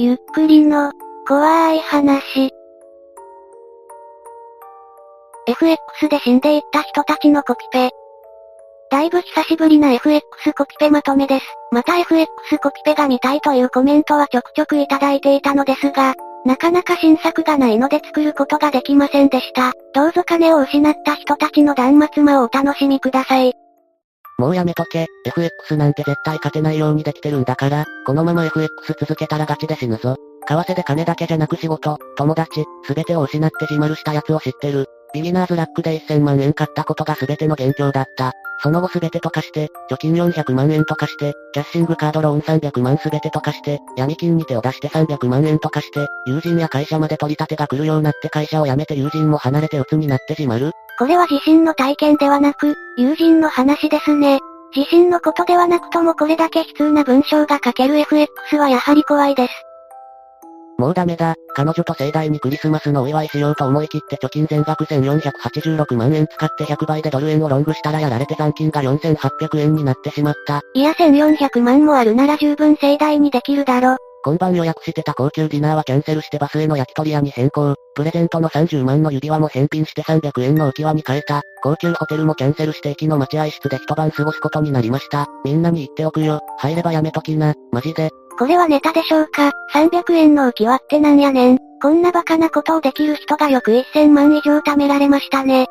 ゆっくりの、怖い話。FX で死んでいった人たちのコピペ。だいぶ久しぶりな FX コピペまとめです。また FX コピペが見たいというコメントはちょくちょくいただいていたのですが、なかなか新作がないので作ることができませんでした。どうぞ金を失った人たちの断末魔をお楽しみください。もうやめとけ、FX なんて絶対勝てないようにできてるんだから、このまま FX 続けたらガチで死ぬぞ。為替で金だけじゃなく仕事、友達、すべてを失って自丸したやつを知ってる。ビギナーズラックで1000万円買ったことが全ての元凶だった。その後全てとかして、貯金400万円とかして、キャッシングカードローン300万全てとかして、闇金に手を出して300万円とかして、友人や会社まで取り立てが来るようになって会社を辞めて友人も離れて鬱になって自丸これは自身の体験ではなく、友人の話ですね。自身のことではなくともこれだけ悲痛な文章が書ける FX はやはり怖いです。もうダメだ。彼女と盛大にクリスマスのお祝いしようと思い切って貯金全額1486万円使って100倍でドル円をロングしたらやられて残金が4800円になってしまった。いや1400万もあるなら十分盛大にできるだろ。今晩予約してた高級ディナーはキャンセルしてバスへの焼き鳥屋に変更。プレゼントの30万の指輪も返品して300円の浮き輪に変えた。高級ホテルもキャンセルして駅の待合室で一晩過ごすことになりました。みんなに言っておくよ。入ればやめときな。マジで。これはネタでしょうか ?300 円の浮き輪ってなんやねん。こんなバカなことをできる人がよく1000万以上貯められましたね。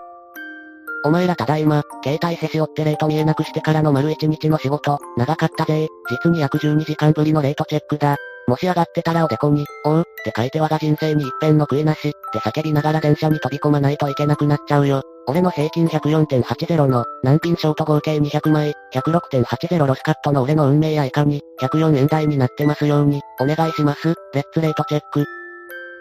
お前らただいま、携帯へし折ってレート見えなくしてからの丸1日の仕事、長かったぜ。実に約12時間ぶりのレートチェックだ。もし上がってたらおでこに、おう、って書いて我が人生に一遍の悔いなし、って叫びながら電車に飛び込まないといけなくなっちゃうよ。俺の平均104.80の、難品ショート合計200枚、106.80ロスカットの俺の運命やいかに、104円台になってますように、お願いします、レッツレートチェック。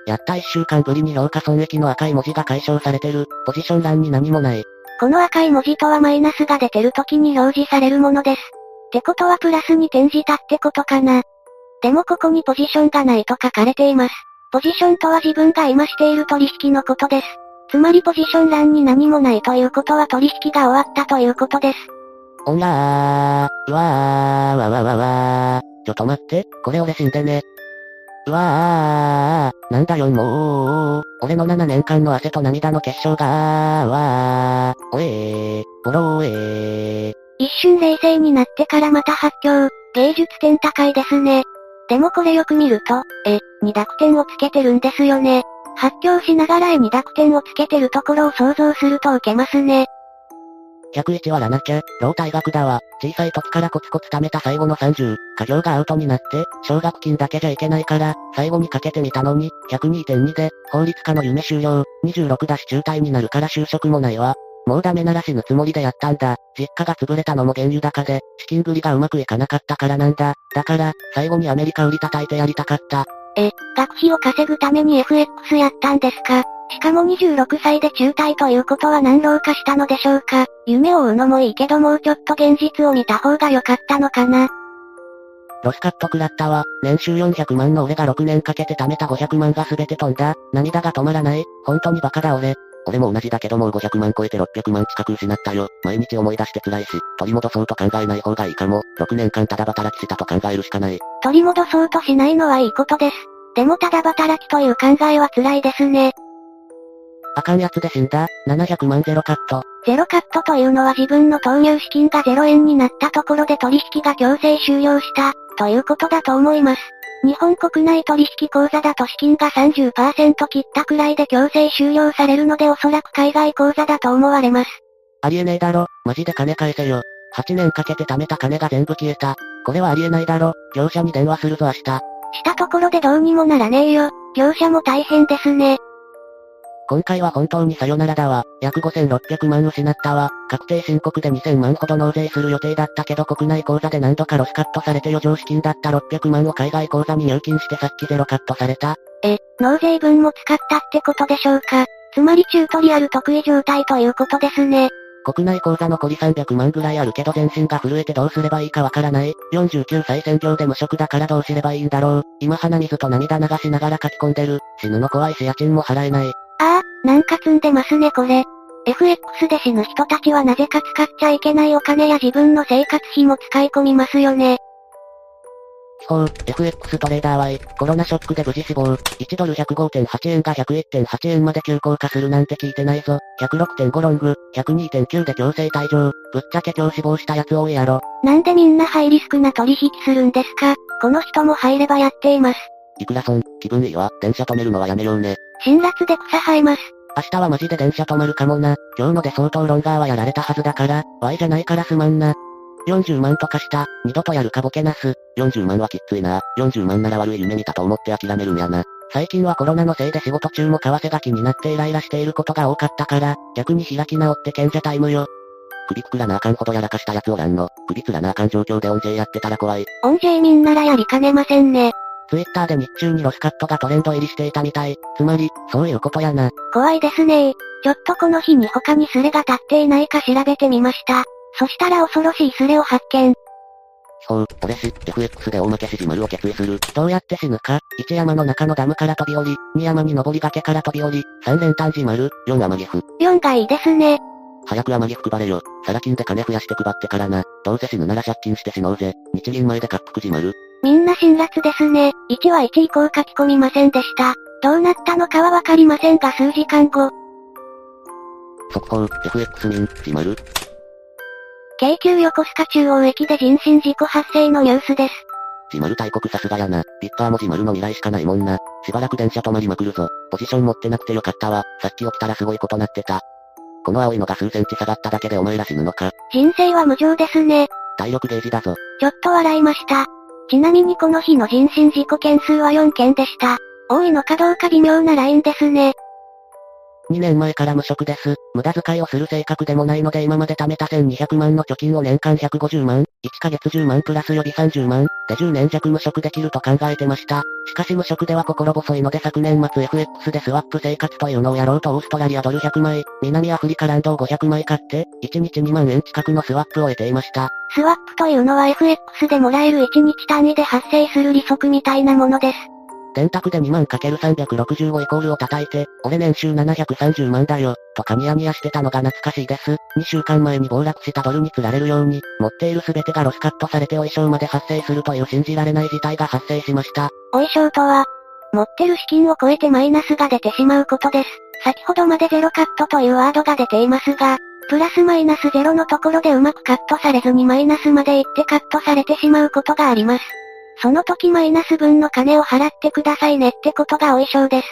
やった1週間ぶりに評価損益の赤い文字が解消されてる、ポジション欄に何もない。この赤い文字とはマイナスが出てる時に表示されるものです。ってことはプラスに転じたってことかな。でもここにポジションがないと書かれています。ポジションとは自分が今している取引のことです。つまりポジション欄に何もないということは取引が終わったということです。おんらー、うわー、わわわわー。ちょっと待って、これ俺死んでね。うわー、なんだよもう、俺の7年間の汗と涙の結晶がー、わー、おえー、ボローえー。一瞬冷静になってからまた発狂、芸術点高いですね。でもこれよく見ると、え、二濁点をつけてるんですよね。発狂しながら絵に濁点をつけてるところを想像すると受けますね。101割らなきゃ、老体学だわ。小さい時からコツコツ貯めた最後の30、家業がアウトになって、奨学金だけじゃいけないから、最後にかけてみたのに、102.2で、法律家の夢終了、26だし中退になるから就職もないわ。もうダメなら死ぬつもりでやったんだ。実家が潰れたのも原油高で、資金繰りがうまくいかなかったからなんだ。だから、最後にアメリカ売り叩いてやりたかった。え、学費を稼ぐために FX やったんですか？しかも26歳で中退ということは何老化したのでしょうか？夢を追うのもいいけどもうちょっと現実を見た方が良かったのかな？ロスカット食らったわ。年収400万の俺が6年かけて貯めた500万が全て飛んだ。涙が止まらない。本当にバカだ俺。俺も同じだけどもう500万超えて600万近く失ったよ。毎日思い出して辛いし、取り戻そうと考えない方がいいかも。6年間ただ働きしたと考えるしかない。取り戻そうとしないのはいいことです。でもただ働きという考えは辛いですね。あかんやつで死んだ。700万ゼロカット。ゼロカットというのは自分の投入資金が0円になったところで取引が強制終了した、ということだと思います。日本国内取引口座だと資金が30%切ったくらいで強制終了されるのでおそらく海外口座だと思われます。ありえねえだろ、マジで金返せよ。8年かけて貯めた金が全部消えた。これはありえないだろ、業者に電話するぞ明日。したところでどうにもならねえよ、業者も大変ですね。今回は本当にさよならだわ。約5600万失ったわ。確定申告で2000万ほど納税する予定だったけど国内口座で何度かロスカットされて余剰資金だった600万を海外口座に入金してさっきゼロカットされた。え、納税分も使ったってことでしょうか。つまりチュートリアル得意状態ということですね。国内口座残り300万ぐらいあるけど全身が震えてどうすればいいかわからない。49歳専業で無職だからどうすればいいんだろう。今鼻水と涙流しながら書き込んでる。死ぬの怖いし家賃も払えない。なんか積んでますねこれ。FX で死ぬ人たちはなぜか使っちゃいけないお金や自分の生活費も使い込みますよね。報、FX トレーダー Y、コロナショックで無事死亡。1ドル105.8円が101.8円まで急降下するなんて聞いてないぞ。106.5ロング、102.9で強制退場。ぶっちゃけ今日死亡したやつ多いやろ。なんでみんなハイリスクな取引するんですか？この人も入ればやっています。いくら損、気分いいわ。電車止めるのはやめようね。辛辣で草生えます。明日はマジで電車止まるかもな。今日ので相当ロンガーはやられたはずだから、Y じゃないからすまんな。40万とかした。二度とやるかボケなす。40万はきっついな。40万なら悪い夢見たと思って諦めるんやな。最近はコロナのせいで仕事中も為替が気になってイライラしていることが多かったから、逆に開き直って賢者タイムよ。首くくらなあかんほどやらかしたやつおらんの。首つらなあかん状況で音 J やってたら怖い。音 J 民ならやりかねませんね。ツイッターで日中にロスカットがトレンド入りしていたみたい。つまり、そういうことやな。怖いですねちょっとこの日に他にスレが立っていないか調べてみました。そしたら恐ろしいスレを発見。そう、俺し、FX で大負けし自丸を決意する。どうやって死ぬか ?1 山の中のダムから飛び降り、2山に登り崖から飛び降り、3連単自丸、4天岐阜。4がいいですね。早く天岐阜配れよ。サラ金で金増やして配ってからな。どうせ死ぬなら借金して死のうぜ。日銀前で滑腹自丸。みんな辛辣ですね。1は1以降書き込みませんでした。どうなったのかはわかりませんが数時間後。速報、FX 民、自丸。京急横須賀中央駅で人身事故発生のニュースです。自丸大国さすがやな。ピッカーも自丸の未来しかないもんな。しばらく電車止まりまくるぞ。ポジション持ってなくてよかったわ。さっき起きたらすごいことなってた。この青いのが数センチ下がっただけでお前ら死ぬのか。人生は無情ですね。体力ゲージだぞ。ちょっと笑いました。ちなみにこの日の人身事故件数は4件でした。多いのかどうか微妙なラインですね。2年前から無職です。無駄遣いをする性格でもないので今まで貯めた1200万の貯金を年間150万、1ヶ月10万プラス予備30万、で10年弱無職できると考えてました。しかし無職では心細いので昨年末 FX でスワップ生活というのをやろうとオーストラリアドル100枚、南アフリカランドを500枚買って、1日2万円近くのスワップを得ていました。スワップというのは FX でもらえる1日単位で発生する利息みたいなものです。電卓で2万 ×365 イコールを叩いて、俺年収730万だよ、とかニヤニヤしてたのが懐かしいです。2週間前に暴落したドルに釣られるように、持っている全てがロスカットされてお衣装まで発生するという信じられない事態が発生しました。お衣装とは、持ってる資金を超えてマイナスが出てしまうことです。先ほどまでゼロカットというワードが出ていますが、プラスマイナスゼロのところでうまくカットされずにマイナスまで行ってカットされてしまうことがあります。その時マイナス分の金を払ってくださいねってことがお衣装です。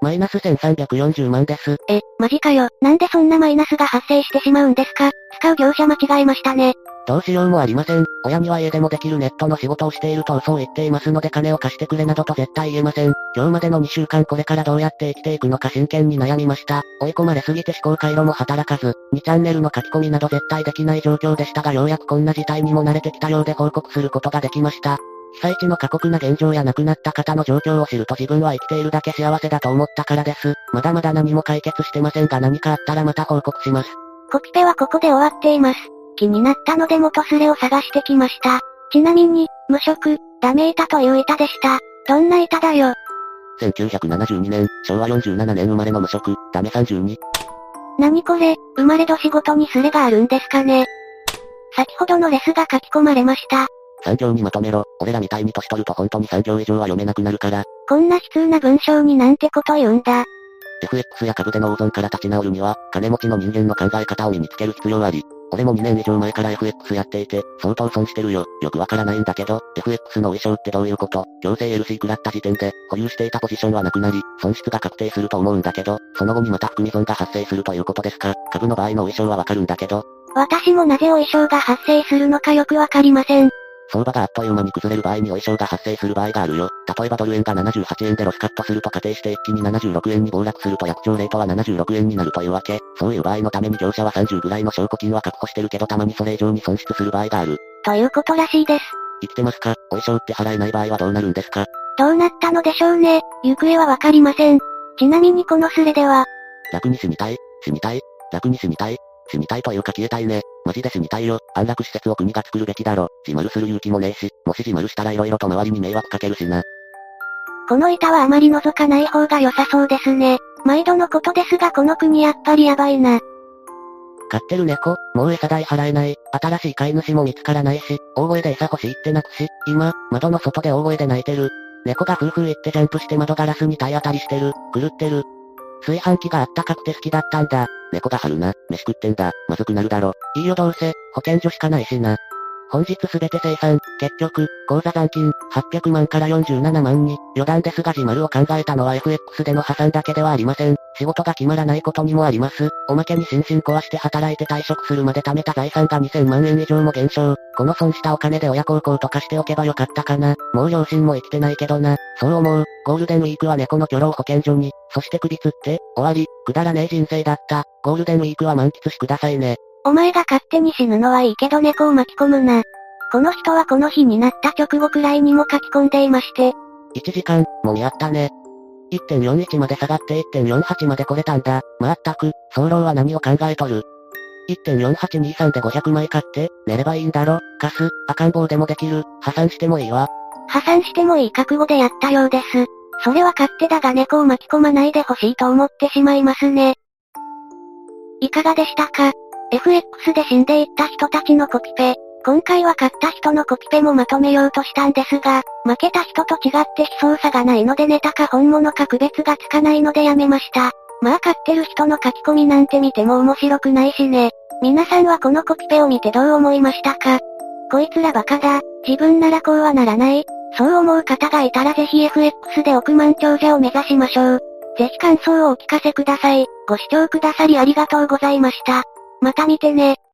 マイナス1340万です。え、マジかよ。なんでそんなマイナスが発生してしまうんですか？使う業者間違えましたね。どうしようもありません。親には家でもできるネットの仕事をしていると嘘を言っていますので金を貸してくれなどと絶対言えません。今日までの2週間これからどうやって生きていくのか真剣に悩みました。追い込まれすぎて思考回路も働かず、2チャンネルの書き込みなど絶対できない状況でしたがようやくこんな事態にも慣れてきたようで報告することができました。被災地の過酷な現状や亡くなった方の状況を知ると自分は生きているだけ幸せだと思ったからです。まだまだ何も解決してませんが何かあったらまた報告します。コピペはここで終わっています。気になったので元スレを探してきました。ちなみに、無職、ダメ板という板でした。どんな板だよ？1972年、昭和47年生まれの無職、ダメ32。何これ、生まれ年ごとにスレがあるんですかね？先ほどのレスが書き込まれました。産業にまとめろ。俺らみたいに年取ると本当に産業以上は読めなくなるから。こんな悲痛な文章になんてこと言うんだ。FX や株での大損から立ち直るには、金持ちの人間の考え方を身につける必要あり。俺も2年以上前から FX やっていて、相当損してるよ。よくわからないんだけど、FX のお衣装ってどういうこと？強制 LC 食らった時点で、保有していたポジションはなくなり、損失が確定すると思うんだけど、その後にまた含み損が発生するということですか？株の場合のお衣装はわかるんだけど。私もなぜお衣装が発生するのかよくわかりません。相場があっという間に崩れる場合にお衣装が発生する場合があるよ。例えばドル円が78円でロスカットすると仮定して一気に76円に暴落すると約定レートは76円になるというわけ。そういう場合のために業者は30ぐらいの証拠金は確保してるけどたまにそれ以上に損失する場合がある。ということらしいです。生きてますか？お衣装って払えない場合はどうなるんですか？どうなったのでしょうね。行方はわかりません。ちなみにこのスレでは、楽に死にたい？死にたい？楽に死にたい？死にたいというか消えたいね。マジで死にたいよ。安楽施設を国が作るべきだろ。自丸する勇気もねえし、もし自丸したら色々と周りに迷惑かけるしな。この板はあまり覗かない方が良さそうですね。毎度のことですがこの国やっぱりやばいな。飼ってる猫、もう餌代払えない、新しい飼い主も見つからないし、大声で餌欲しいって泣くし、今、窓の外で大声で泣いてる。猫が夫婦言ってジャンプして窓ガラスに体当たりしてる、狂ってる。炊飯器があったかくて好きだったんだ。猫が張るな、飯食ってんだ、まずくなるだろ。いいよどうせ、保健所しかないしな。本日すべて生産、結局、口座残金、800万から47万に、余談ですが自丸を考えたのは FX での破産だけではありません。仕事が決まらないことにもあります。おまけに心身壊して働いて退職するまで貯めた財産が2000万円以上も減少。この損したお金で親孝行とかしておけばよかったかな。もう両親も生きてないけどな。そう思う。ゴールデンウィークは猫の居老保健所に、そして首つって、終わり、くだらねえ人生だった。ゴールデンウィークは満喫しくださいね。お前が勝手に死ぬのはいいけど猫を巻き込むな。この人はこの日になった直後くらいにも書き込んでいまして。1時間、もみ合ったね。1.41まで下がって1.48まで来れたんだ。まったく、早漏は何を考えとる。1.4823で500枚買って、寝ればいいんだろ。貸す、赤ん坊でもできる、破産してもいいわ。破産してもいい覚悟でやったようです。それは勝手だが猫を巻き込まないでほしいと思ってしまいますね。いかがでしたか ?FX で死んでいった人たちのコピペ。今回は勝った人のコピペもまとめようとしたんですが、負けた人と違って悲壮さがないのでネタか本物か区別がつかないのでやめました。まあ勝ってる人の書き込みなんて見ても面白くないしね。皆さんはこのコピペを見てどう思いましたか？こいつらバカだ、自分ならこうはならない。そう思う方がいたらぜひ FX で億万長者を目指しましょう。ぜひ感想をお聞かせください。ご視聴くださりありがとうございました。また見てね。